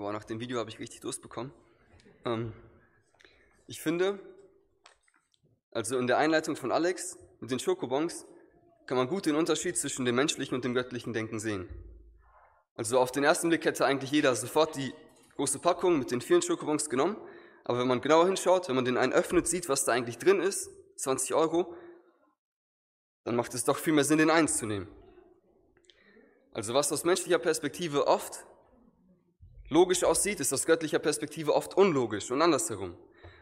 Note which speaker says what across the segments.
Speaker 1: Boah, nach dem Video habe ich richtig Durst bekommen. Ähm, ich finde, also in der Einleitung von Alex mit den Schokobons kann man gut den Unterschied zwischen dem menschlichen und dem göttlichen Denken sehen. Also auf den ersten Blick hätte eigentlich jeder sofort die große Packung mit den vielen Schokobons genommen, aber wenn man genauer hinschaut, wenn man den einen öffnet, sieht, was da eigentlich drin ist, 20 Euro, dann macht es doch viel mehr Sinn, den eins zu nehmen. Also was aus menschlicher Perspektive oft logisch aussieht, ist aus göttlicher Perspektive oft unlogisch und andersherum.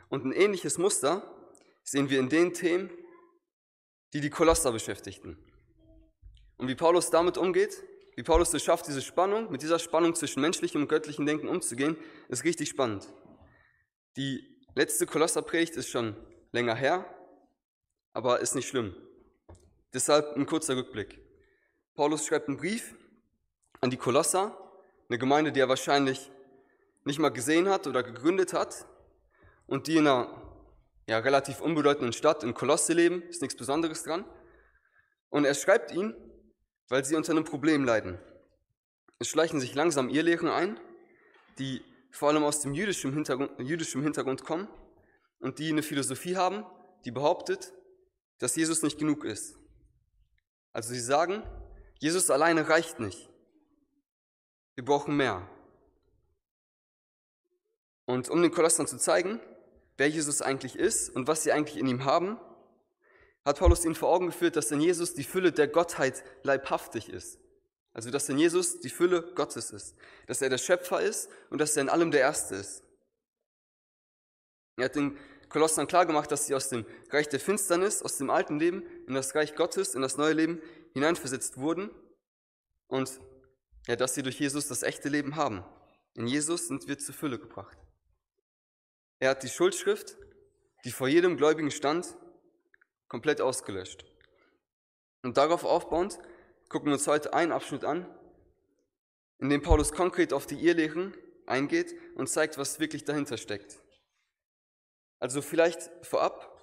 Speaker 1: Und ein ähnliches Muster sehen wir in den Themen, die die Kolosser beschäftigten. Und wie Paulus damit umgeht, wie Paulus es schafft, diese Spannung, mit dieser Spannung zwischen menschlichem und göttlichem Denken umzugehen, ist richtig spannend. Die letzte Kolosserpredigt ist schon länger her, aber ist nicht schlimm. Deshalb ein kurzer Rückblick. Paulus schreibt einen Brief an die Kolosser, eine Gemeinde, die er wahrscheinlich nicht mal gesehen hat oder gegründet hat und die in einer ja, relativ unbedeutenden Stadt in Kolosse leben, ist nichts Besonderes dran. Und er schreibt ihnen, weil sie unter einem Problem leiden. Es schleichen sich langsam Irrlehren ein, die vor allem aus dem jüdischen Hintergrund, jüdischen Hintergrund kommen und die eine Philosophie haben, die behauptet, dass Jesus nicht genug ist. Also sie sagen, Jesus alleine reicht nicht. Wir brauchen mehr. Und um den Kolossern zu zeigen, wer Jesus eigentlich ist und was sie eigentlich in ihm haben, hat Paulus ihnen vor Augen geführt, dass in Jesus die Fülle der Gottheit leibhaftig ist. Also dass in Jesus die Fülle Gottes ist, dass er der Schöpfer ist und dass er in allem der Erste ist. Er hat den Kolossern klargemacht, dass sie aus dem Reich der Finsternis, aus dem alten Leben in das Reich Gottes, in das neue Leben hineinversetzt wurden und ja, dass sie durch Jesus das echte Leben haben. In Jesus sind wir zur Fülle gebracht. Er hat die Schuldschrift, die vor jedem Gläubigen stand, komplett ausgelöscht. Und darauf aufbauend gucken wir uns heute einen Abschnitt an, in dem Paulus konkret auf die Irrlehren eingeht und zeigt, was wirklich dahinter steckt. Also vielleicht vorab,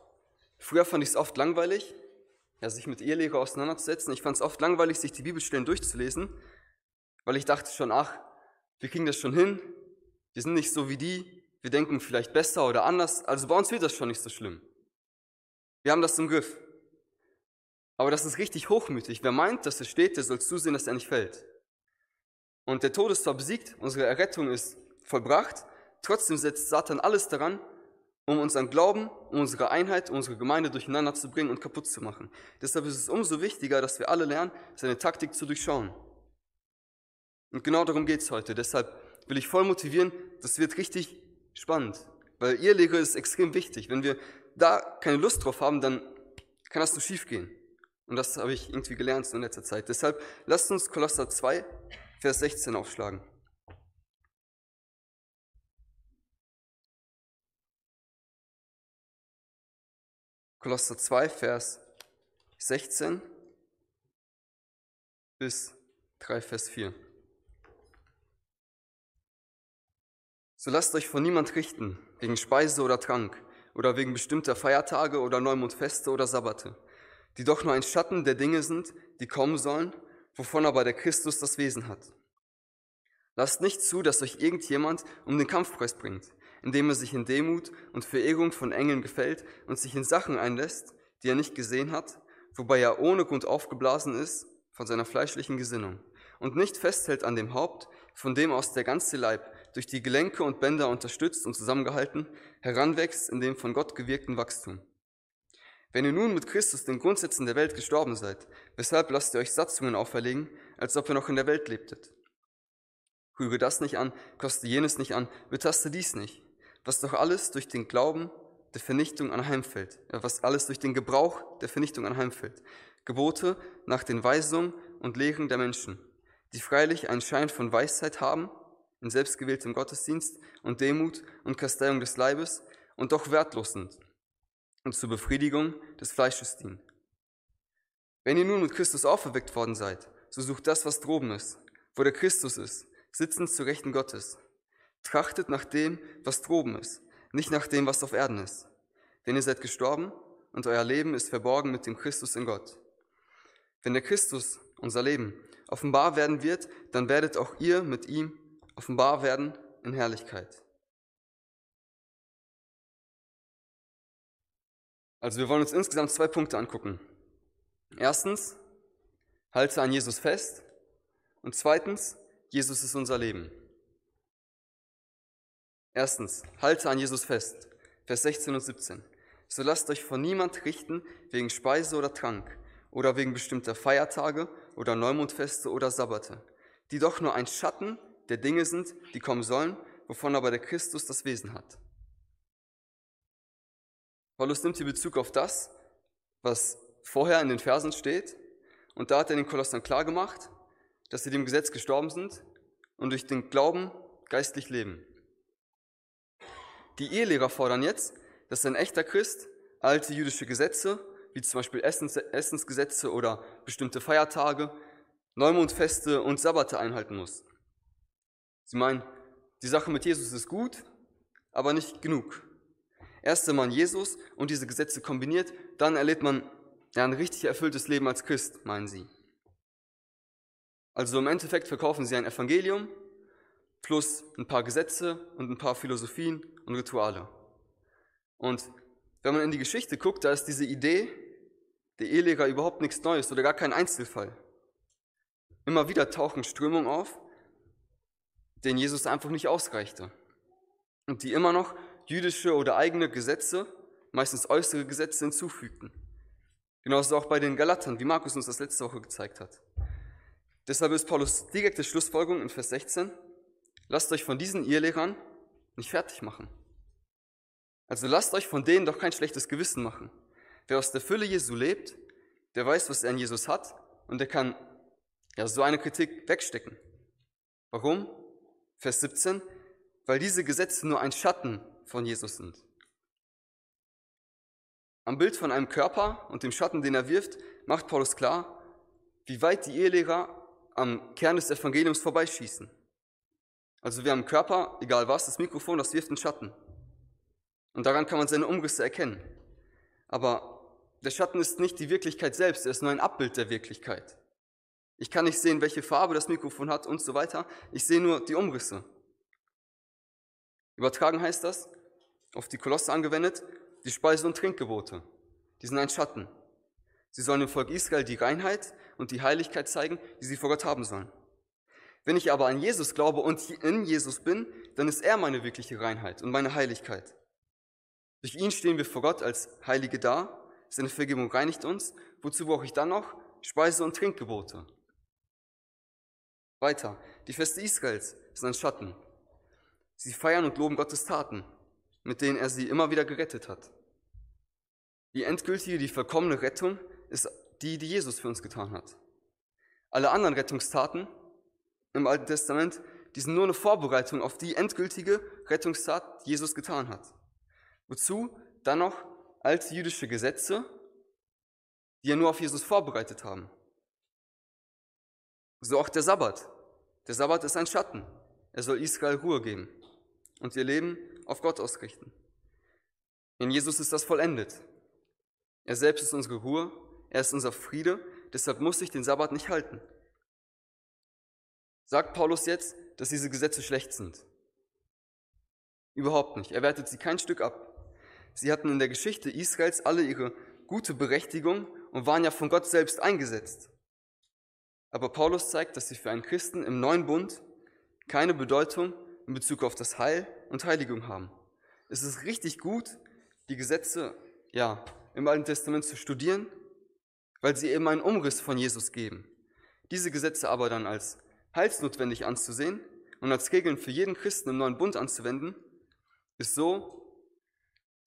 Speaker 1: früher fand ich es oft langweilig, ja, sich mit Irrlehre auseinanderzusetzen. Ich fand es oft langweilig, sich die Bibelstellen durchzulesen, weil ich dachte schon, ach, wir kriegen das schon hin, wir sind nicht so wie die, wir denken vielleicht besser oder anders, also bei uns wird das schon nicht so schlimm. Wir haben das im Griff. Aber das ist richtig hochmütig. Wer meint, dass es steht, der soll zusehen, dass er nicht fällt. Und der Tod ist zwar besiegt, unsere Errettung ist vollbracht, trotzdem setzt Satan alles daran, um unseren Glauben, um unsere Einheit, um unsere Gemeinde durcheinander zu bringen und kaputt zu machen. Deshalb ist es umso wichtiger, dass wir alle lernen, seine Taktik zu durchschauen. Und genau darum geht es heute. Deshalb will ich voll motivieren, das wird richtig spannend, weil ihr Lehre ist extrem wichtig. Wenn wir da keine Lust drauf haben, dann kann das nur schief gehen. Und das habe ich irgendwie gelernt in letzter Zeit. Deshalb lasst uns Kolosser 2, Vers 16 aufschlagen. Kolosser 2, Vers 16 bis 3, Vers 4. So lasst euch von niemand richten, wegen Speise oder Trank, oder wegen bestimmter Feiertage oder Neumondfeste oder Sabbate, die doch nur ein Schatten der Dinge sind, die kommen sollen, wovon aber der Christus das Wesen hat. Lasst nicht zu, dass euch irgendjemand um den Kampfpreis bringt, indem er sich in Demut und Verehrung von Engeln gefällt und sich in Sachen einlässt, die er nicht gesehen hat, wobei er ohne Grund aufgeblasen ist von seiner fleischlichen Gesinnung und nicht festhält an dem Haupt, von dem aus der ganze Leib durch die Gelenke und Bänder unterstützt und zusammengehalten, heranwächst in dem von Gott gewirkten Wachstum. Wenn ihr nun mit Christus den Grundsätzen der Welt gestorben seid, weshalb lasst ihr euch Satzungen auferlegen, als ob ihr noch in der Welt lebtet? Rühre das nicht an, koste jenes nicht an, betaste dies nicht was doch alles durch den Glauben der Vernichtung anheimfällt, was alles durch den Gebrauch der Vernichtung anheimfällt. Gebote nach den Weisungen und Lehren der Menschen, die freilich einen Schein von Weisheit haben, in selbstgewähltem Gottesdienst und Demut und Kasteiung des Leibes und doch wertlos sind und zur Befriedigung des Fleisches dienen. Wenn ihr nun mit Christus auferweckt worden seid, so sucht das, was droben ist, wo der Christus ist, sitzend zu Rechten Gottes. Trachtet nach dem, was droben ist, nicht nach dem, was auf Erden ist. Denn ihr seid gestorben und euer Leben ist verborgen mit dem Christus in Gott. Wenn der Christus, unser Leben, offenbar werden wird, dann werdet auch ihr mit ihm offenbar werden in Herrlichkeit. Also wir wollen uns insgesamt zwei Punkte angucken. Erstens, halte an Jesus fest. Und zweitens, Jesus ist unser Leben. Erstens, halte an Jesus fest. Vers 16 und 17. So lasst euch von niemand richten wegen Speise oder Trank oder wegen bestimmter Feiertage oder Neumondfeste oder Sabbate, die doch nur ein Schatten der Dinge sind, die kommen sollen, wovon aber der Christus das Wesen hat. Paulus nimmt hier Bezug auf das, was vorher in den Versen steht, und da hat er den Kolossern klargemacht, dass sie dem Gesetz gestorben sind und durch den Glauben geistlich leben. Die Ehelehrer fordern jetzt, dass ein echter Christ alte jüdische Gesetze, wie zum Beispiel Essens, Essensgesetze oder bestimmte Feiertage, Neumondfeste und Sabbate einhalten muss. Sie meinen, die Sache mit Jesus ist gut, aber nicht genug. Erst wenn man Jesus und diese Gesetze kombiniert, dann erlebt man ja, ein richtig erfülltes Leben als Christ, meinen sie. Also im Endeffekt verkaufen sie ein Evangelium plus ein paar Gesetze und ein paar Philosophien und Rituale. Und wenn man in die Geschichte guckt, da ist diese Idee der Ehelehrer überhaupt nichts Neues oder gar kein Einzelfall. Immer wieder tauchen Strömungen auf, denen Jesus einfach nicht ausreichte und die immer noch jüdische oder eigene Gesetze, meistens äußere Gesetze hinzufügten. Genauso auch bei den Galatern, wie Markus uns das letzte Woche gezeigt hat. Deshalb ist Paulus direkte Schlussfolgerung in Vers 16, lasst euch von diesen Irrlehrern nicht fertig machen. Also lasst euch von denen doch kein schlechtes Gewissen machen. Wer aus der Fülle Jesu lebt, der weiß, was er an Jesus hat und der kann ja so eine Kritik wegstecken. Warum? Vers 17, weil diese Gesetze nur ein Schatten von Jesus sind. Am Bild von einem Körper und dem Schatten, den er wirft, macht Paulus klar, wie weit die Ehelehrer am Kern des Evangeliums vorbeischießen. Also wir haben Körper, egal was, das Mikrofon, das wirft einen Schatten. Und daran kann man seine Umrisse erkennen. Aber der Schatten ist nicht die Wirklichkeit selbst, er ist nur ein Abbild der Wirklichkeit. Ich kann nicht sehen, welche Farbe das Mikrofon hat und so weiter. Ich sehe nur die Umrisse. Übertragen heißt das, auf die Kolosse angewendet, die Speise- und Trinkgebote. Die sind ein Schatten. Sie sollen dem Volk Israel die Reinheit und die Heiligkeit zeigen, die sie vor Gott haben sollen. Wenn ich aber an Jesus glaube und in Jesus bin, dann ist er meine wirkliche Reinheit und meine Heiligkeit. Durch ihn stehen wir vor Gott als Heilige da, seine Vergebung reinigt uns. Wozu brauche ich dann noch Speise- und Trinkgebote? Weiter, die Feste Israels sind ein Schatten. Sie feiern und loben Gottes Taten, mit denen er sie immer wieder gerettet hat. Die endgültige, die vollkommene Rettung ist die, die Jesus für uns getan hat. Alle anderen Rettungstaten im Alten Testament, die sind nur eine Vorbereitung auf die endgültige Rettungstat, die Jesus getan hat. Wozu dann noch alte jüdische Gesetze, die ja nur auf Jesus vorbereitet haben. So auch der Sabbat. Der Sabbat ist ein Schatten. Er soll Israel Ruhe geben und ihr Leben auf Gott ausrichten. In Jesus ist das vollendet. Er selbst ist unsere Ruhe, er ist unser Friede, deshalb muss ich den Sabbat nicht halten. Sagt Paulus jetzt, dass diese Gesetze schlecht sind? Überhaupt nicht. Er wertet sie kein Stück ab. Sie hatten in der Geschichte Israels alle ihre gute Berechtigung und waren ja von Gott selbst eingesetzt. Aber Paulus zeigt, dass sie für einen Christen im neuen Bund keine Bedeutung in Bezug auf das Heil und Heiligung haben. Es ist richtig gut, die Gesetze ja, im Alten Testament zu studieren, weil sie eben einen Umriss von Jesus geben. Diese Gesetze aber dann als heilsnotwendig anzusehen und als Regeln für jeden Christen im neuen Bund anzuwenden, ist so,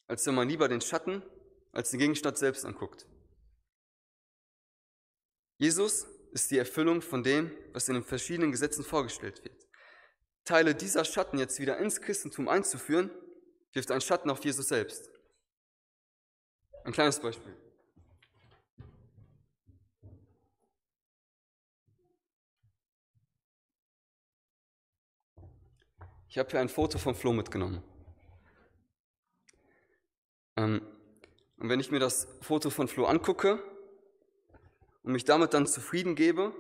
Speaker 1: als wenn man lieber den Schatten als den Gegenstand selbst anguckt. Jesus ist die Erfüllung von dem, was in den verschiedenen Gesetzen vorgestellt wird. Teile dieser Schatten jetzt wieder ins Christentum einzuführen, wirft einen Schatten auf Jesus selbst. Ein kleines Beispiel. Ich habe hier ein Foto von Flo mitgenommen. Ähm, und wenn ich mir das Foto von Flo angucke und mich damit dann zufrieden gebe,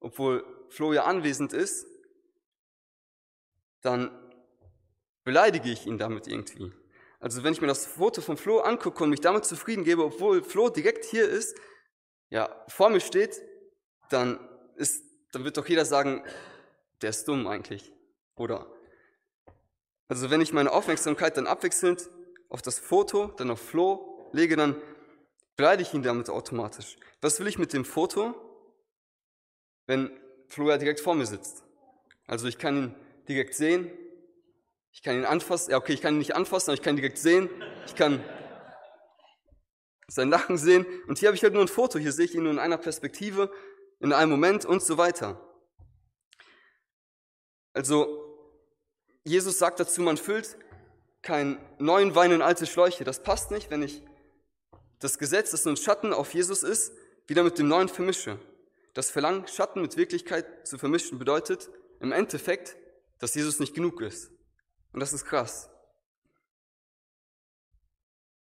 Speaker 1: obwohl Flo ja anwesend ist, dann beleidige ich ihn damit irgendwie. Also wenn ich mir das Foto von Flo angucke und mich damit zufrieden gebe, obwohl Flo direkt hier ist, ja, vor mir steht, dann ist, dann wird doch jeder sagen, der ist dumm eigentlich. Oder? Also wenn ich meine Aufmerksamkeit dann abwechselnd auf das Foto, dann auf Flo lege, dann beleidige ich ihn damit automatisch. Was will ich mit dem Foto, wenn Flo ja direkt vor mir sitzt? Also ich kann ihn direkt sehen, ich kann ihn anfassen, ja okay, ich kann ihn nicht anfassen, aber ich kann ihn direkt sehen, ich kann sein Lachen sehen und hier habe ich halt nur ein Foto, hier sehe ich ihn nur in einer Perspektive, in einem Moment und so weiter. Also Jesus sagt dazu, man füllt keinen neuen Wein in alte Schläuche. Das passt nicht, wenn ich das Gesetz, das nur ein Schatten auf Jesus ist, wieder mit dem neuen vermische. Das Verlangen, Schatten mit Wirklichkeit zu vermischen, bedeutet im Endeffekt, dass Jesus nicht genug ist. Und das ist krass.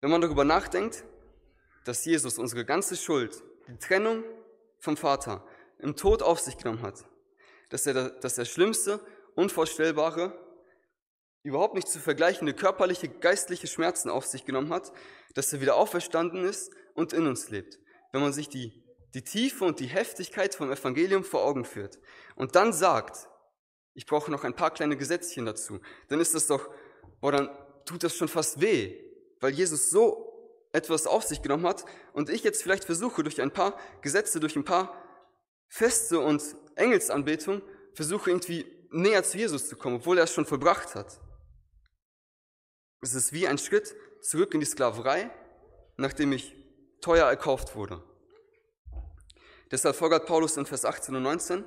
Speaker 1: Wenn man darüber nachdenkt, dass Jesus unsere ganze Schuld, die Trennung vom Vater, im Tod auf sich genommen hat, dass er das schlimmste, unvorstellbare, überhaupt nicht zu vergleichende körperliche, geistliche Schmerzen auf sich genommen hat, dass er wieder auferstanden ist und in uns lebt. Wenn man sich die, die Tiefe und die Heftigkeit vom Evangelium vor Augen führt und dann sagt, ich brauche noch ein paar kleine Gesetzchen dazu, dann ist das doch, boah, dann tut das schon fast weh, weil Jesus so etwas auf sich genommen hat und ich jetzt vielleicht versuche, durch ein paar Gesetze, durch ein paar Feste und Engelsanbetung, versuche irgendwie näher zu Jesus zu kommen, obwohl er es schon vollbracht hat. Es ist wie ein Schritt zurück in die Sklaverei, nachdem ich teuer erkauft wurde. Deshalb folgert Paulus in Vers 18 und 19,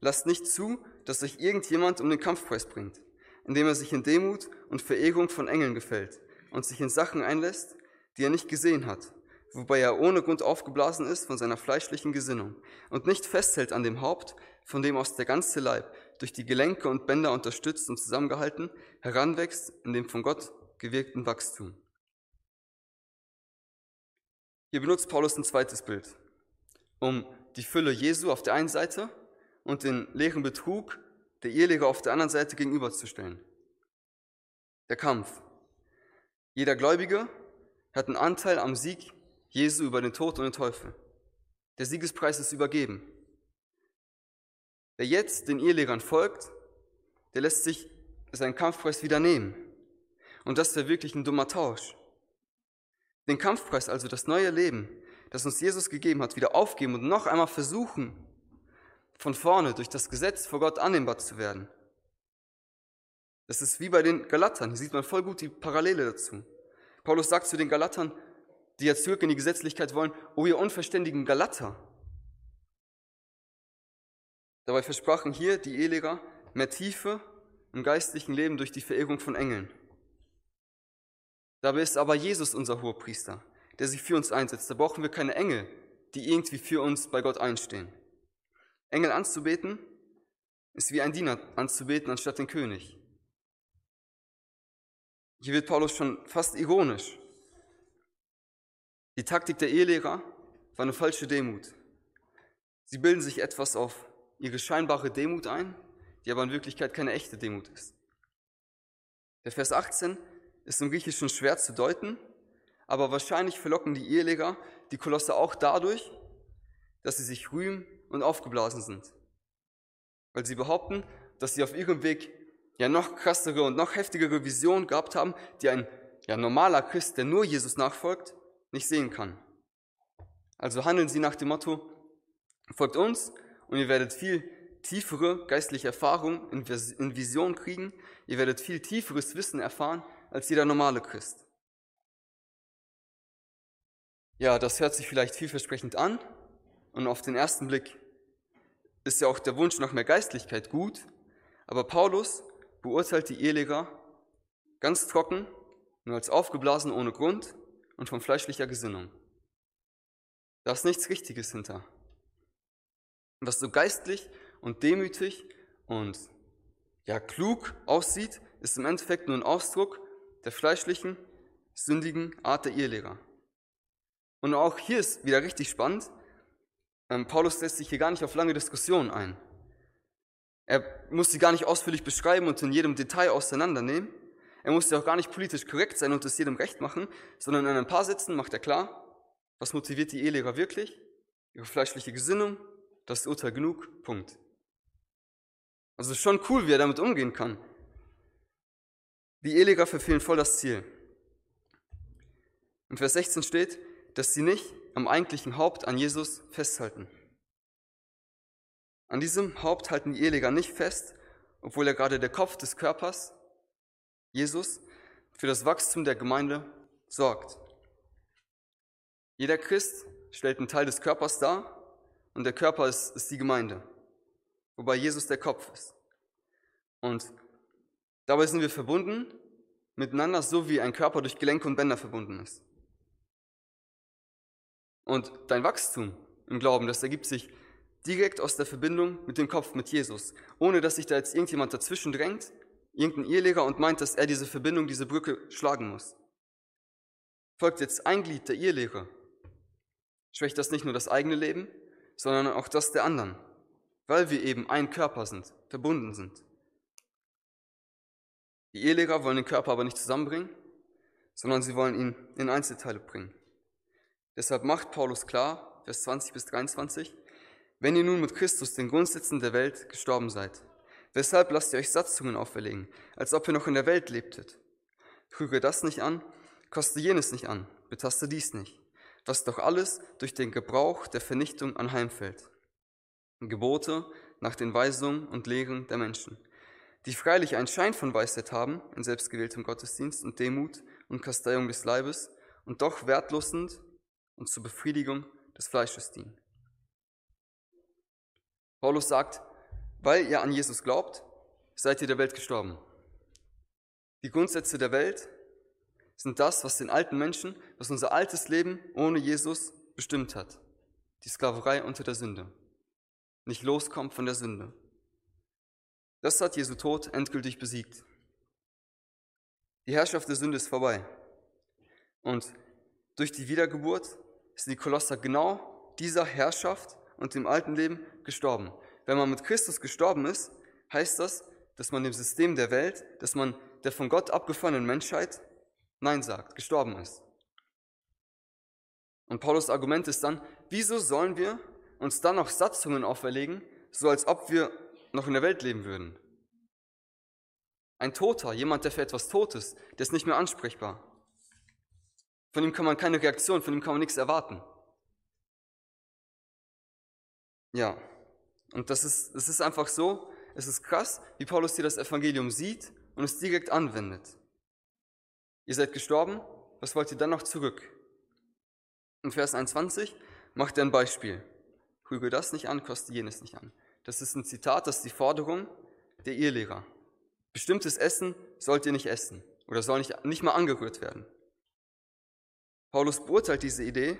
Speaker 1: lasst nicht zu, dass sich irgendjemand um den Kampfpreis bringt, indem er sich in Demut und Verehrung von Engeln gefällt und sich in Sachen einlässt, die er nicht gesehen hat, wobei er ohne Grund aufgeblasen ist von seiner fleischlichen Gesinnung und nicht festhält an dem Haupt, von dem aus der ganze Leib, durch die Gelenke und Bänder unterstützt und zusammengehalten, heranwächst in dem von Gott gewirkten Wachstum. Hier benutzt Paulus ein zweites Bild, um die Fülle Jesu auf der einen Seite und den leeren Betrug der Eheleger auf der anderen Seite gegenüberzustellen. Der Kampf. Jeder Gläubige hat einen Anteil am Sieg Jesu über den Tod und den Teufel. Der Siegespreis ist übergeben. Wer jetzt den Ehelehrern folgt, der lässt sich seinen Kampfpreis wieder nehmen. Und das wäre wirklich ein dummer Tausch. Den Kampfpreis, also das neue Leben, das uns Jesus gegeben hat, wieder aufgeben und noch einmal versuchen, von vorne durch das Gesetz vor Gott annehmbar zu werden. Das ist wie bei den Galatern. Hier sieht man voll gut die Parallele dazu. Paulus sagt zu den Galatern, die jetzt zurück in die Gesetzlichkeit wollen, oh ihr unverständigen Galater. Dabei versprachen hier die Eheleger mehr Tiefe im geistlichen Leben durch die Verehrung von Engeln. Dabei ist aber Jesus unser Hohepriester, der sich für uns einsetzt. Da brauchen wir keine Engel, die irgendwie für uns bei Gott einstehen. Engel anzubeten ist wie ein Diener anzubeten anstatt den König. Hier wird Paulus schon fast ironisch. Die Taktik der Ehelehrer war eine falsche Demut. Sie bilden sich etwas auf ihre scheinbare Demut ein, die aber in Wirklichkeit keine echte Demut ist. Der Vers 18 ist im Griechischen schwer zu deuten, aber wahrscheinlich verlocken die Eheleger die Kolosse auch dadurch, dass sie sich rühmen und aufgeblasen sind. Weil sie behaupten, dass sie auf ihrem Weg ja noch krassere und noch heftigere Visionen gehabt haben, die ein ja, normaler Christ, der nur Jesus nachfolgt, nicht sehen kann. Also handeln sie nach dem Motto, folgt uns und ihr werdet viel tiefere geistliche Erfahrung in Vision kriegen, ihr werdet viel tieferes Wissen erfahren als jeder normale Christ. Ja, das hört sich vielleicht vielversprechend an und auf den ersten Blick ist ja auch der Wunsch nach mehr Geistlichkeit gut, aber Paulus beurteilt die Eheleger ganz trocken, nur als aufgeblasen ohne Grund und von fleischlicher Gesinnung. Da ist nichts Richtiges hinter. Was so geistlich und demütig und ja klug aussieht, ist im Endeffekt nur ein Ausdruck der fleischlichen, sündigen Art der Ehelehrer. Und auch hier ist wieder richtig spannend. Ähm, Paulus lässt sich hier gar nicht auf lange Diskussionen ein. Er muss sie gar nicht ausführlich beschreiben und in jedem Detail auseinandernehmen. Er musste auch gar nicht politisch korrekt sein und es jedem recht machen, sondern in ein paar Sätzen macht er klar, was motiviert die Ehelehrer wirklich? Ihre fleischliche Gesinnung, das Urteil genug, Punkt. Also schon cool, wie er damit umgehen kann. Die Eheleger verfehlen voll das Ziel. In Vers 16 steht, dass sie nicht am eigentlichen Haupt an Jesus festhalten. An diesem Haupt halten die Eheleger nicht fest, obwohl er gerade der Kopf des Körpers, Jesus, für das Wachstum der Gemeinde sorgt. Jeder Christ stellt einen Teil des Körpers dar und der Körper ist, ist die Gemeinde, wobei Jesus der Kopf ist. Und dabei sind wir verbunden miteinander, so wie ein Körper durch Gelenke und Bänder verbunden ist. Und dein Wachstum im Glauben, das ergibt sich direkt aus der Verbindung mit dem Kopf, mit Jesus, ohne dass sich da jetzt irgendjemand dazwischen drängt, irgendein Eheleger und meint, dass er diese Verbindung, diese Brücke schlagen muss. Folgt jetzt ein Glied der Ehelehre, schwächt das nicht nur das eigene Leben, sondern auch das der anderen, weil wir eben ein Körper sind, verbunden sind. Die Ehelehrer wollen den Körper aber nicht zusammenbringen, sondern sie wollen ihn in Einzelteile bringen. Deshalb macht Paulus klar, Vers 20 bis 23, wenn ihr nun mit Christus den Grundsätzen der Welt gestorben seid, weshalb lasst ihr euch Satzungen auferlegen, als ob ihr noch in der Welt lebtet? Trüge das nicht an, koste jenes nicht an, betaste dies nicht, was doch alles durch den Gebrauch der Vernichtung anheimfällt. Gebote nach den Weisungen und Lehren der Menschen, die freilich einen Schein von Weisheit haben in selbstgewähltem Gottesdienst und Demut und Kasteiung des Leibes und doch wertlos sind und zur Befriedigung des Fleisches dienen. Paulus sagt, weil ihr an Jesus glaubt, seid ihr der Welt gestorben. Die Grundsätze der Welt sind das, was den alten Menschen, was unser altes Leben ohne Jesus bestimmt hat. Die Sklaverei unter der Sünde. Nicht loskommt von der Sünde. Das hat Jesu Tod endgültig besiegt. Die Herrschaft der Sünde ist vorbei. Und durch die Wiedergeburt sind die Kolosser genau dieser Herrschaft und dem alten Leben gestorben. Wenn man mit Christus gestorben ist, heißt das, dass man dem System der Welt, dass man der von Gott abgefallenen Menschheit Nein sagt, gestorben ist. Und Paulus Argument ist dann, wieso sollen wir uns dann noch Satzungen auferlegen, so als ob wir noch in der Welt leben würden? Ein Toter, jemand, der für etwas tot ist, der ist nicht mehr ansprechbar. Von ihm kann man keine Reaktion, von ihm kann man nichts erwarten. Ja, und das ist, das ist einfach so, es ist krass, wie Paulus hier das Evangelium sieht und es direkt anwendet. Ihr seid gestorben, was wollt ihr dann noch zurück? In Vers 21 macht er ein Beispiel. Rüge das nicht an, koste jenes nicht an. Das ist ein Zitat, das ist die Forderung der Ehelehrer. Bestimmtes Essen sollt ihr nicht essen oder soll nicht, nicht mal angerührt werden. Paulus beurteilt diese Idee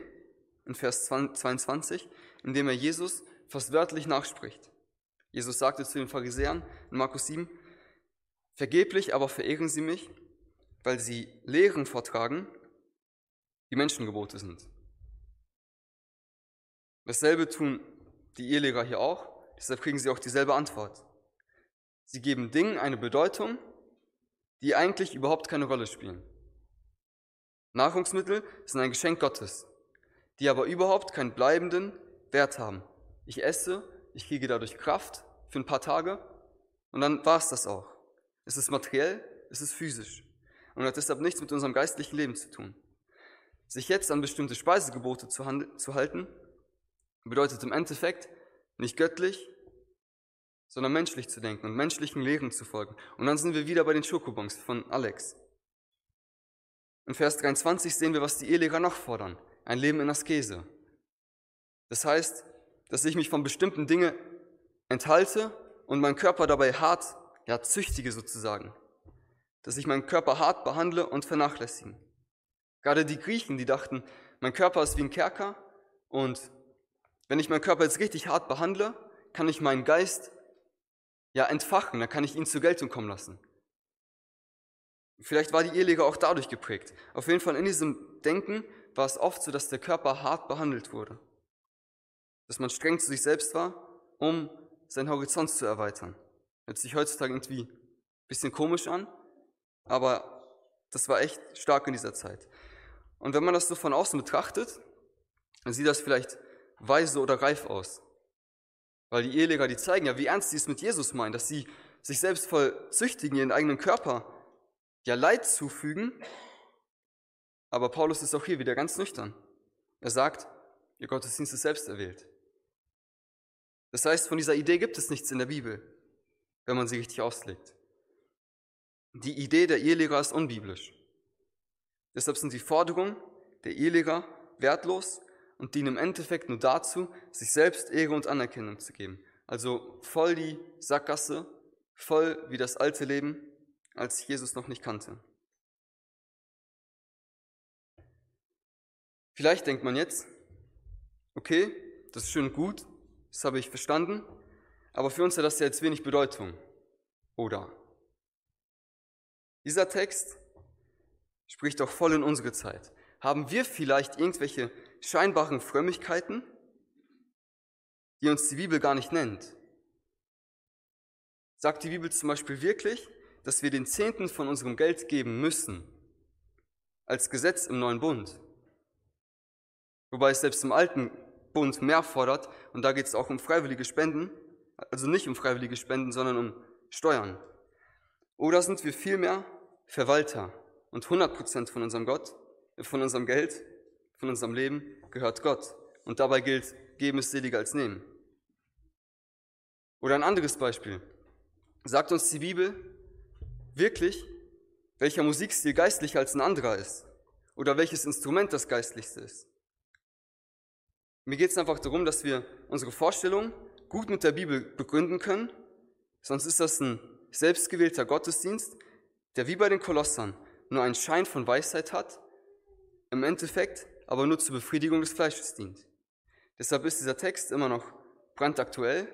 Speaker 1: in Vers 22, indem er Jesus fast wörtlich nachspricht. Jesus sagte zu den Pharisäern in Markus 7, Vergeblich aber verehren sie mich, weil sie Lehren vortragen, die Menschengebote sind. Dasselbe tun die Ehelehrer hier auch, deshalb kriegen sie auch dieselbe Antwort. Sie geben Dingen eine Bedeutung, die eigentlich überhaupt keine Rolle spielen. Nahrungsmittel sind ein Geschenk Gottes, die aber überhaupt keinen bleibenden Wert haben. Ich esse, ich kriege dadurch Kraft für ein paar Tage und dann war es das auch. Es ist materiell, es ist physisch und hat deshalb nichts mit unserem geistlichen Leben zu tun. Sich jetzt an bestimmte Speisegebote zu, zu halten, bedeutet im Endeffekt nicht göttlich, sondern menschlich zu denken und menschlichen Lehren zu folgen. Und dann sind wir wieder bei den Schokobons von Alex. In Vers 23 sehen wir, was die Ehelehrer noch fordern. Ein Leben in Askese. Das heißt, dass ich mich von bestimmten Dingen enthalte und meinen Körper dabei hart, ja, züchtige sozusagen. Dass ich meinen Körper hart behandle und vernachlässigen. Gerade die Griechen, die dachten, mein Körper ist wie ein Kerker und wenn ich meinen Körper jetzt richtig hart behandle, kann ich meinen Geist ja entfachen, dann kann ich ihn zur Geltung kommen lassen. Vielleicht war die Eheleger auch dadurch geprägt. Auf jeden Fall in diesem Denken war es oft so, dass der Körper hart behandelt wurde dass man streng zu sich selbst war, um seinen Horizont zu erweitern. Hört sich heutzutage irgendwie ein bisschen komisch an, aber Das war echt stark in dieser Zeit. Und wenn man das so von außen betrachtet, dann sieht das vielleicht weise oder reif aus. Weil die Eheleger, die zeigen ja, wie ernst sie es mit Jesus meinen, dass sie sich selbst voll züchtigen, ihren eigenen Körper ja Leid zufügen. Aber Paulus ist auch hier wieder ganz nüchtern. Er sagt, ihr Gottesdienst ist selbst erwählt. Das heißt, von dieser Idee gibt es nichts in der Bibel, wenn man sie richtig auslegt. Die Idee der Ehelehrer ist unbiblisch. Deshalb sind die Forderungen der Ehelehrer wertlos und dienen im Endeffekt nur dazu, sich selbst Ehre und Anerkennung zu geben. Also voll die Sackgasse, voll wie das alte Leben, als Jesus noch nicht kannte. Vielleicht denkt man jetzt, okay, das ist schön gut, das habe ich verstanden, aber für uns hat das ja jetzt wenig Bedeutung. Oder? Dieser Text spricht doch voll in unsere Zeit. Haben wir vielleicht irgendwelche scheinbaren Frömmigkeiten, die uns die Bibel gar nicht nennt? Sagt die Bibel zum Beispiel wirklich, dass wir den Zehnten von unserem Geld geben müssen, als Gesetz im neuen Bund? Wobei es selbst im alten Bund mehr fordert, und da geht es auch um freiwillige Spenden, also nicht um freiwillige Spenden, sondern um Steuern. Oder sind wir vielmehr Verwalter und 100% von unserem Gott, von unserem Geld, von unserem Leben gehört Gott. Und dabei gilt, geben ist seliger als nehmen. Oder ein anderes Beispiel. Sagt uns die Bibel wirklich, welcher Musikstil geistlicher als ein anderer ist? Oder welches Instrument das geistlichste ist? Mir geht es einfach darum, dass wir unsere Vorstellung gut mit der Bibel begründen können, sonst ist das ein selbstgewählter Gottesdienst, der wie bei den Kolossern nur einen Schein von Weisheit hat, im Endeffekt aber nur zur Befriedigung des Fleisches dient. Deshalb ist dieser Text immer noch brandaktuell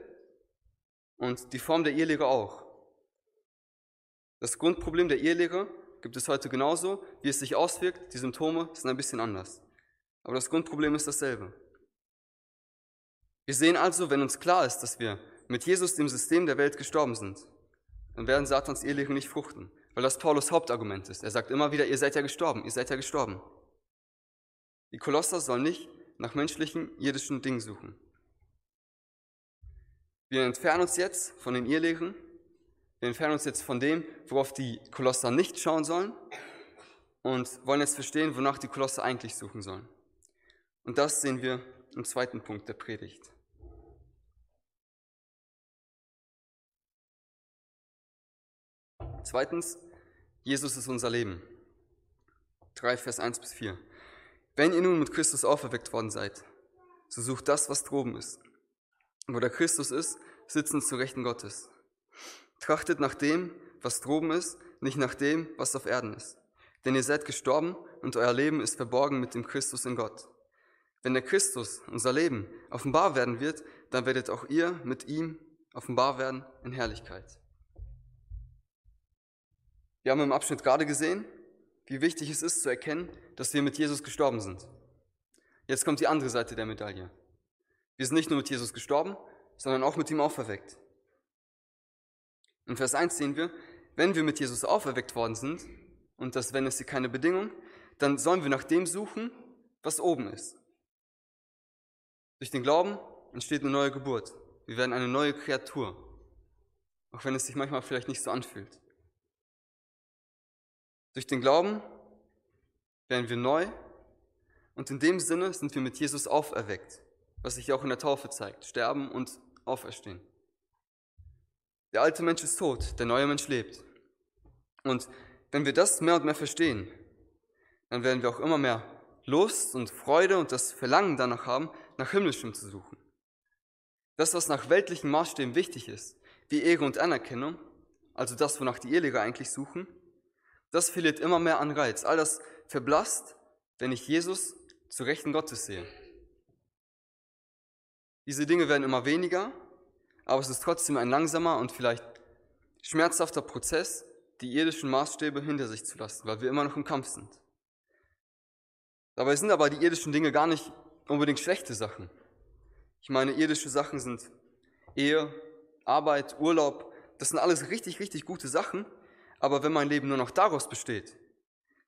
Speaker 1: und die Form der Ehelehre auch. Das Grundproblem der Ehelehre gibt es heute genauso, wie es sich auswirkt, die Symptome sind ein bisschen anders. Aber das Grundproblem ist dasselbe. Wir sehen also, wenn uns klar ist, dass wir mit Jesus dem System der Welt gestorben sind, dann werden Satans Ehelehren nicht fruchten, weil das Paulus Hauptargument ist. Er sagt immer wieder, ihr seid ja gestorben, ihr seid ja gestorben. Die Kolosser sollen nicht nach menschlichen, irdischen Dingen suchen. Wir entfernen uns jetzt von den Irrlehren, wir entfernen uns jetzt von dem, worauf die Kolosser nicht schauen sollen und wollen jetzt verstehen, wonach die Kolosser eigentlich suchen sollen. Und das sehen wir im zweiten Punkt der Predigt. Zweitens, Jesus ist unser Leben. 3 Vers 1 bis 4. Wenn ihr nun mit Christus auferweckt worden seid, so sucht das, was droben ist. Wo der Christus ist, sitzen zu Rechten Gottes. Trachtet nach dem, was droben ist, nicht nach dem, was auf Erden ist. Denn ihr seid gestorben und euer Leben ist verborgen mit dem Christus in Gott. Wenn der Christus, unser Leben, offenbar werden wird, dann werdet auch ihr mit ihm offenbar werden in Herrlichkeit. Wir haben im Abschnitt gerade gesehen, wie wichtig es ist zu erkennen, dass wir mit Jesus gestorben sind. Jetzt kommt die andere Seite der Medaille. Wir sind nicht nur mit Jesus gestorben, sondern auch mit ihm auferweckt. In Vers 1 sehen wir, wenn wir mit Jesus auferweckt worden sind, und das wenn ist hier keine Bedingung, dann sollen wir nach dem suchen, was oben ist. Durch den Glauben entsteht eine neue Geburt. Wir werden eine neue Kreatur, auch wenn es sich manchmal vielleicht nicht so anfühlt. Durch den Glauben werden wir neu und in dem Sinne sind wir mit Jesus auferweckt, was sich auch in der Taufe zeigt, sterben und auferstehen. Der alte Mensch ist tot, der neue Mensch lebt. Und wenn wir das mehr und mehr verstehen, dann werden wir auch immer mehr Lust und Freude und das Verlangen danach haben, nach Himmlischem zu suchen. Das, was nach weltlichen Maßstäben wichtig ist, wie Ehre und Anerkennung, also das, wonach die Ehelehrer eigentlich suchen, das verliert immer mehr an Reiz. All das verblasst, wenn ich Jesus zu Rechten Gottes sehe. Diese Dinge werden immer weniger, aber es ist trotzdem ein langsamer und vielleicht schmerzhafter Prozess, die irdischen Maßstäbe hinter sich zu lassen, weil wir immer noch im Kampf sind. Dabei sind aber die irdischen Dinge gar nicht unbedingt schlechte Sachen. Ich meine, irdische Sachen sind Ehe, Arbeit, Urlaub, das sind alles richtig, richtig gute Sachen, aber wenn mein Leben nur noch daraus besteht,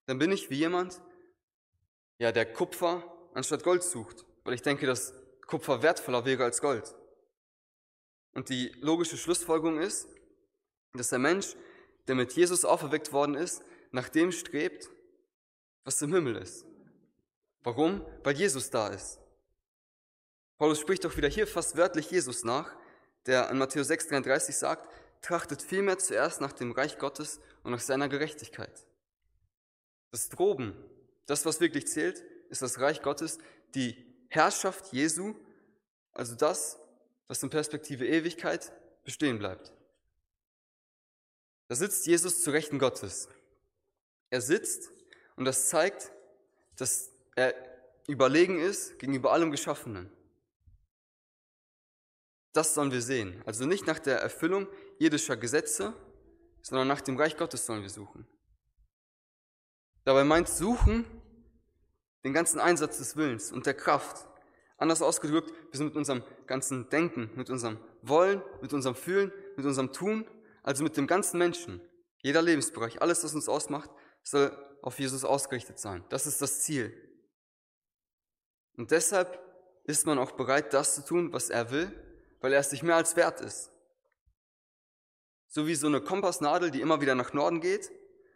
Speaker 1: dann bin ich wie jemand, ja, der Kupfer anstatt Gold sucht, weil ich denke, dass Kupfer wertvoller wäre als Gold. Und die logische Schlussfolgerung ist, dass der Mensch, der mit Jesus auferweckt worden ist, nach dem strebt, was im Himmel ist. Warum? Weil Jesus da ist. Paulus spricht doch wieder hier fast wörtlich Jesus nach, der in Matthäus 6,33 sagt, trachtet vielmehr zuerst nach dem Reich Gottes und nach seiner Gerechtigkeit. Das Droben, das, was wirklich zählt, ist das Reich Gottes, die Herrschaft Jesu, also das, was in Perspektive Ewigkeit bestehen bleibt. Da sitzt Jesus zu Rechten Gottes. Er sitzt und das zeigt, dass er überlegen ist gegenüber allem Geschaffenen. Das sollen wir sehen. Also nicht nach der Erfüllung irdischer Gesetze, sondern nach dem Reich Gottes sollen wir suchen. Dabei meint suchen den ganzen Einsatz des Willens und der Kraft. Anders ausgedrückt, wir sind mit unserem ganzen Denken, mit unserem Wollen, mit unserem Fühlen, mit unserem Tun, also mit dem ganzen Menschen, jeder Lebensbereich, alles, was uns ausmacht, soll auf Jesus ausgerichtet sein. Das ist das Ziel. Und deshalb ist man auch bereit, das zu tun, was er will, weil er es sich mehr als wert ist. So wie so eine Kompassnadel, die immer wieder nach Norden geht,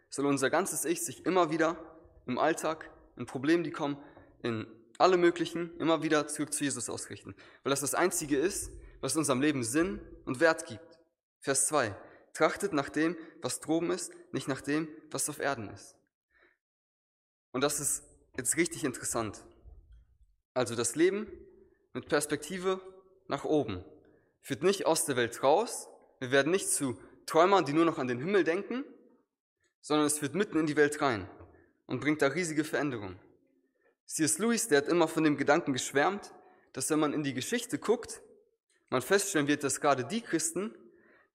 Speaker 1: soll unser ganzes Ich sich immer wieder im Alltag, in Problemen, die kommen, in alle möglichen, immer wieder zurück zu Jesus ausrichten. Weil das das Einzige ist, was unserem Leben Sinn und Wert gibt. Vers 2. Trachtet nach dem, was droben ist, nicht nach dem, was auf Erden ist. Und das ist jetzt richtig interessant. Also das Leben mit Perspektive nach oben führt nicht aus der Welt raus. Wir werden nicht zu Träumern, die nur noch an den Himmel denken, sondern es führt mitten in die Welt rein und bringt da riesige Veränderungen. C.S. Lewis, der hat immer von dem Gedanken geschwärmt, dass wenn man in die Geschichte guckt, man feststellen wird, dass gerade die Christen,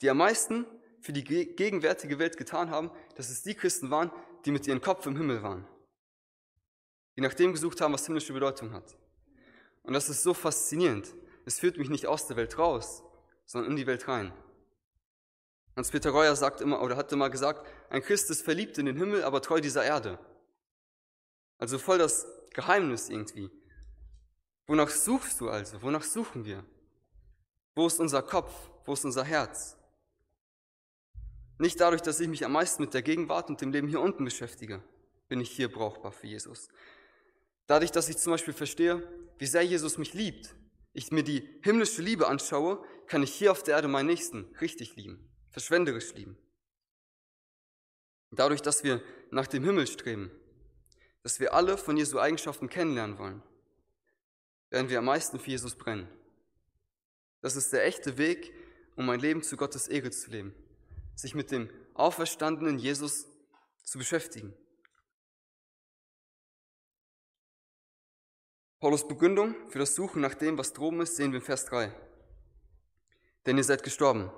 Speaker 1: die am meisten für die gegenwärtige Welt getan haben, dass es die Christen waren, die mit ihrem Kopf im Himmel waren. Die nach dem gesucht haben, was himmlische Bedeutung hat. Und das ist so faszinierend. Es führt mich nicht aus der Welt raus, sondern in die Welt rein. Hans-Peter Reuer sagt immer, oder hat immer gesagt, ein Christ ist verliebt in den Himmel, aber treu dieser Erde. Also voll das Geheimnis irgendwie. Wonach suchst du also? Wonach suchen wir? Wo ist unser Kopf? Wo ist unser Herz? Nicht dadurch, dass ich mich am meisten mit der Gegenwart und dem Leben hier unten beschäftige, bin ich hier brauchbar für Jesus. Dadurch, dass ich zum Beispiel verstehe, wie sehr Jesus mich liebt, ich mir die himmlische Liebe anschaue, kann ich hier auf der Erde meinen Nächsten richtig lieben, verschwenderisch lieben. Dadurch, dass wir nach dem Himmel streben, dass wir alle von Jesu Eigenschaften kennenlernen wollen, werden wir am meisten für Jesus brennen. Das ist der echte Weg, um ein Leben zu Gottes Ehre zu leben, sich mit dem auferstandenen Jesus zu beschäftigen. Paulus Begründung für das Suchen nach dem, was droben ist, sehen wir in Vers 3. Denn ihr seid gestorben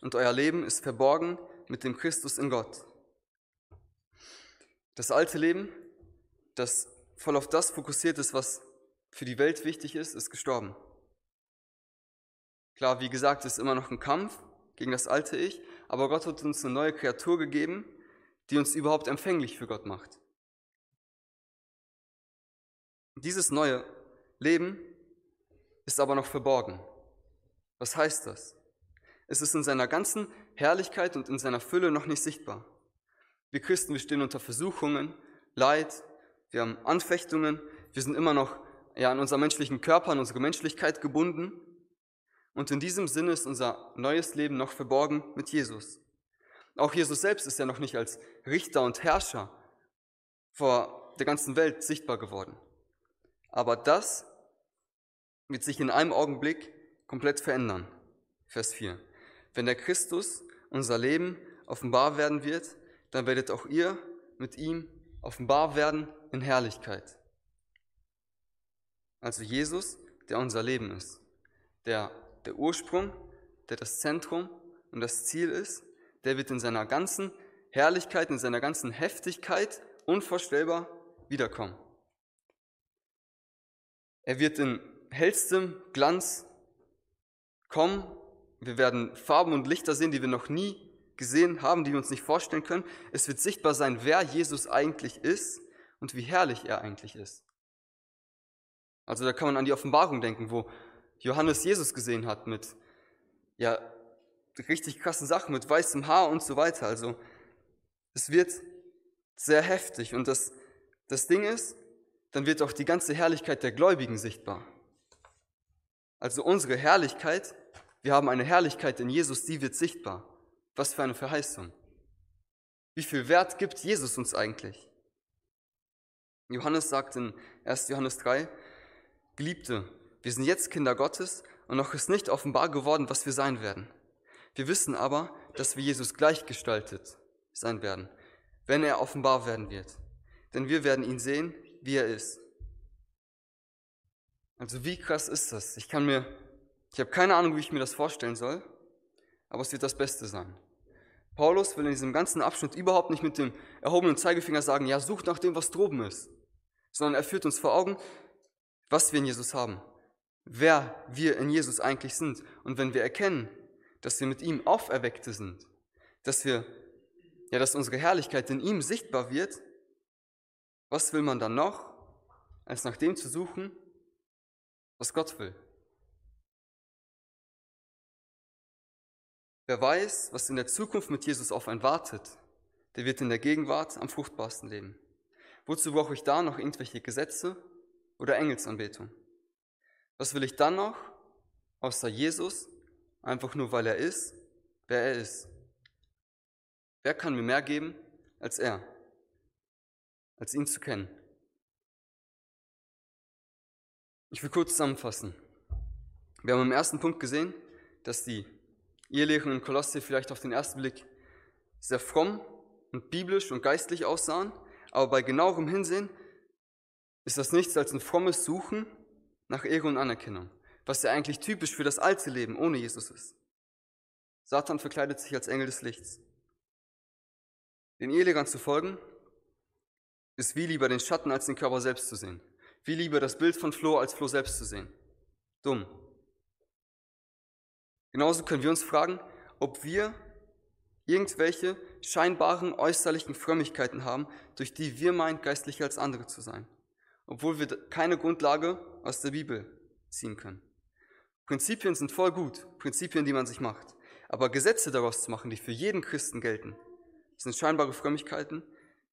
Speaker 1: und euer Leben ist verborgen mit dem Christus in Gott. Das alte Leben, das voll auf das fokussiert ist, was für die Welt wichtig ist, ist gestorben. Klar, wie gesagt, es ist immer noch ein Kampf gegen das alte Ich, aber Gott hat uns eine neue Kreatur gegeben, die uns überhaupt empfänglich für Gott macht. Dieses neue Leben ist aber noch verborgen. Was heißt das? Es ist in seiner ganzen Herrlichkeit und in seiner Fülle noch nicht sichtbar. Wir Christen, wir stehen unter Versuchungen, Leid, wir haben Anfechtungen, wir sind immer noch ja, an unserem menschlichen Körper, an unsere Menschlichkeit gebunden. Und in diesem Sinne ist unser neues Leben noch verborgen mit Jesus. Auch Jesus selbst ist ja noch nicht als Richter und Herrscher vor der ganzen Welt sichtbar geworden. Aber das wird sich in einem Augenblick komplett verändern. Vers 4. Wenn der Christus unser Leben offenbar werden wird, dann werdet auch ihr mit ihm offenbar werden in Herrlichkeit. Also Jesus, der unser Leben ist, der der Ursprung, der das Zentrum und das Ziel ist, der wird in seiner ganzen Herrlichkeit, in seiner ganzen Heftigkeit unvorstellbar wiederkommen. Er wird in hellstem Glanz kommen. Wir werden Farben und Lichter sehen, die wir noch nie gesehen haben, die wir uns nicht vorstellen können. Es wird sichtbar sein, wer Jesus eigentlich ist und wie herrlich er eigentlich ist. Also da kann man an die Offenbarung denken, wo Johannes Jesus gesehen hat mit ja richtig krassen Sachen, mit weißem Haar und so weiter. Also es wird sehr heftig und das das Ding ist, dann wird auch die ganze Herrlichkeit der Gläubigen sichtbar. Also unsere Herrlichkeit, wir haben eine Herrlichkeit in Jesus, die wird sichtbar. Was für eine Verheißung. Wie viel Wert gibt Jesus uns eigentlich? Johannes sagt in 1. Johannes 3, Geliebte, wir sind jetzt Kinder Gottes und noch ist nicht offenbar geworden, was wir sein werden. Wir wissen aber, dass wir Jesus gleichgestaltet sein werden, wenn er offenbar werden wird. Denn wir werden ihn sehen, wie er ist. Also wie krass ist das? Ich kann mir, ich habe keine Ahnung, wie ich mir das vorstellen soll, aber es wird das Beste sein. Paulus will in diesem ganzen Abschnitt überhaupt nicht mit dem erhobenen Zeigefinger sagen, ja, sucht nach dem, was droben ist, sondern er führt uns vor Augen, was wir in Jesus haben, wer wir in Jesus eigentlich sind. Und wenn wir erkennen, dass wir mit ihm Auferweckte sind, dass wir, ja, dass unsere Herrlichkeit in ihm sichtbar wird, was will man dann noch, als nach dem zu suchen, was Gott will? Wer weiß, was in der Zukunft mit Jesus auf einen wartet, der wird in der Gegenwart am fruchtbarsten leben. Wozu brauche ich da noch irgendwelche Gesetze oder Engelsanbetung? Was will ich dann noch, außer Jesus, einfach nur weil er ist, wer er ist? Wer kann mir mehr geben als er? als ihn zu kennen. Ich will kurz zusammenfassen. Wir haben im ersten Punkt gesehen, dass die Ehelehren in Kolosse vielleicht auf den ersten Blick sehr fromm und biblisch und geistlich aussahen, aber bei genauerem Hinsehen ist das nichts als ein frommes Suchen nach Ehre und Anerkennung, was ja eigentlich typisch für das alte Leben ohne Jesus ist. Satan verkleidet sich als Engel des Lichts. Den Ehelehrern zu folgen ist wie lieber den Schatten als den Körper selbst zu sehen. Wie lieber das Bild von Flo als Flo selbst zu sehen. Dumm. Genauso können wir uns fragen, ob wir irgendwelche scheinbaren äußerlichen Frömmigkeiten haben, durch die wir meinen, geistlicher als andere zu sein, obwohl wir keine Grundlage aus der Bibel ziehen können. Prinzipien sind voll gut, Prinzipien, die man sich macht, aber Gesetze daraus zu machen, die für jeden Christen gelten, sind scheinbare Frömmigkeiten,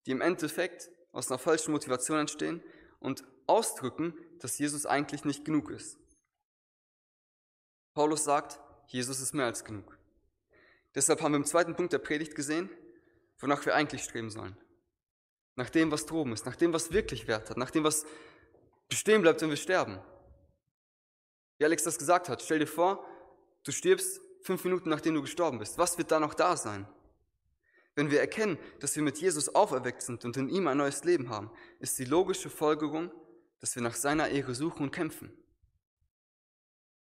Speaker 1: die im Endeffekt aus einer falschen Motivation entstehen und ausdrücken, dass Jesus eigentlich nicht genug ist. Paulus sagt, Jesus ist mehr als genug. Deshalb haben wir im zweiten Punkt der Predigt gesehen, wonach wir eigentlich streben sollen. Nach dem, was droben ist, nach dem, was wirklich Wert hat, nach dem, was bestehen bleibt, wenn wir sterben. Wie Alex das gesagt hat, stell dir vor, du stirbst fünf Minuten nachdem du gestorben bist. Was wird da noch da sein? Wenn wir erkennen, dass wir mit Jesus auferweckt sind und in ihm ein neues Leben haben, ist die logische Folgerung, dass wir nach seiner Ehre suchen und kämpfen.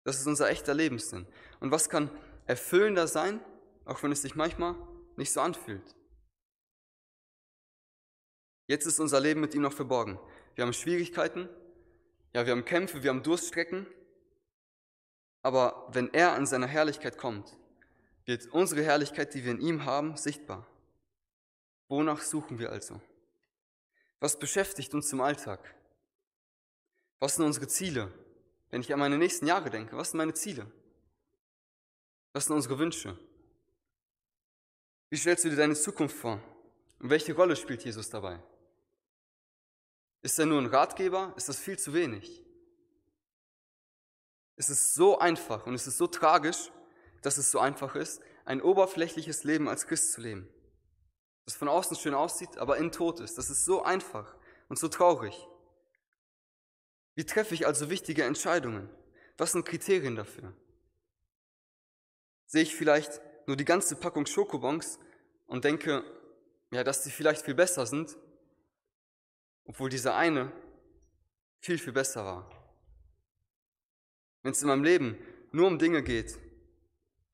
Speaker 1: Das ist unser echter Lebenssinn. Und was kann erfüllender sein, auch wenn es sich manchmal nicht so anfühlt? Jetzt ist unser Leben mit ihm noch verborgen. Wir haben Schwierigkeiten, ja, wir haben Kämpfe, wir haben Durststrecken. Aber wenn er in seiner Herrlichkeit kommt, wird unsere Herrlichkeit, die wir in ihm haben, sichtbar. Wonach suchen wir also? Was beschäftigt uns im Alltag? Was sind unsere Ziele? Wenn ich an meine nächsten Jahre denke, was sind meine Ziele? Was sind unsere Wünsche? Wie stellst du dir deine Zukunft vor? Und welche Rolle spielt Jesus dabei? Ist er nur ein Ratgeber? Ist das viel zu wenig? Es ist so einfach und es ist so tragisch, dass es so einfach ist, ein oberflächliches Leben als Christ zu leben das von außen schön aussieht, aber innen tot ist. Das ist so einfach und so traurig. Wie treffe ich also wichtige Entscheidungen? Was sind Kriterien dafür? Sehe ich vielleicht nur die ganze Packung Schokobons und denke, ja, dass die vielleicht viel besser sind, obwohl dieser eine viel, viel besser war. Wenn es in meinem Leben nur um Dinge geht,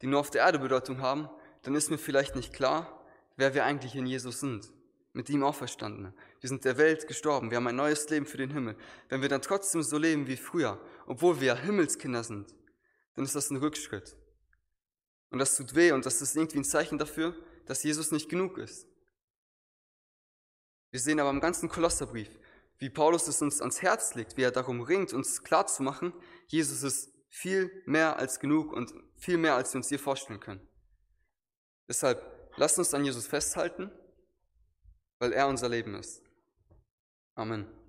Speaker 1: die nur auf der Erde Bedeutung haben, dann ist mir vielleicht nicht klar, wer wir eigentlich in Jesus sind. Mit ihm auferstanden. Wir sind der Welt gestorben. Wir haben ein neues Leben für den Himmel. Wenn wir dann trotzdem so leben wie früher, obwohl wir Himmelskinder sind, dann ist das ein Rückschritt. Und das tut weh und das ist irgendwie ein Zeichen dafür, dass Jesus nicht genug ist. Wir sehen aber im ganzen Kolosserbrief, wie Paulus es uns ans Herz legt, wie er darum ringt, uns klarzumachen, Jesus ist viel mehr als genug und viel mehr, als wir uns je vorstellen können. Deshalb lasst uns an Jesus festhalten, weil er unser Leben ist. Amen.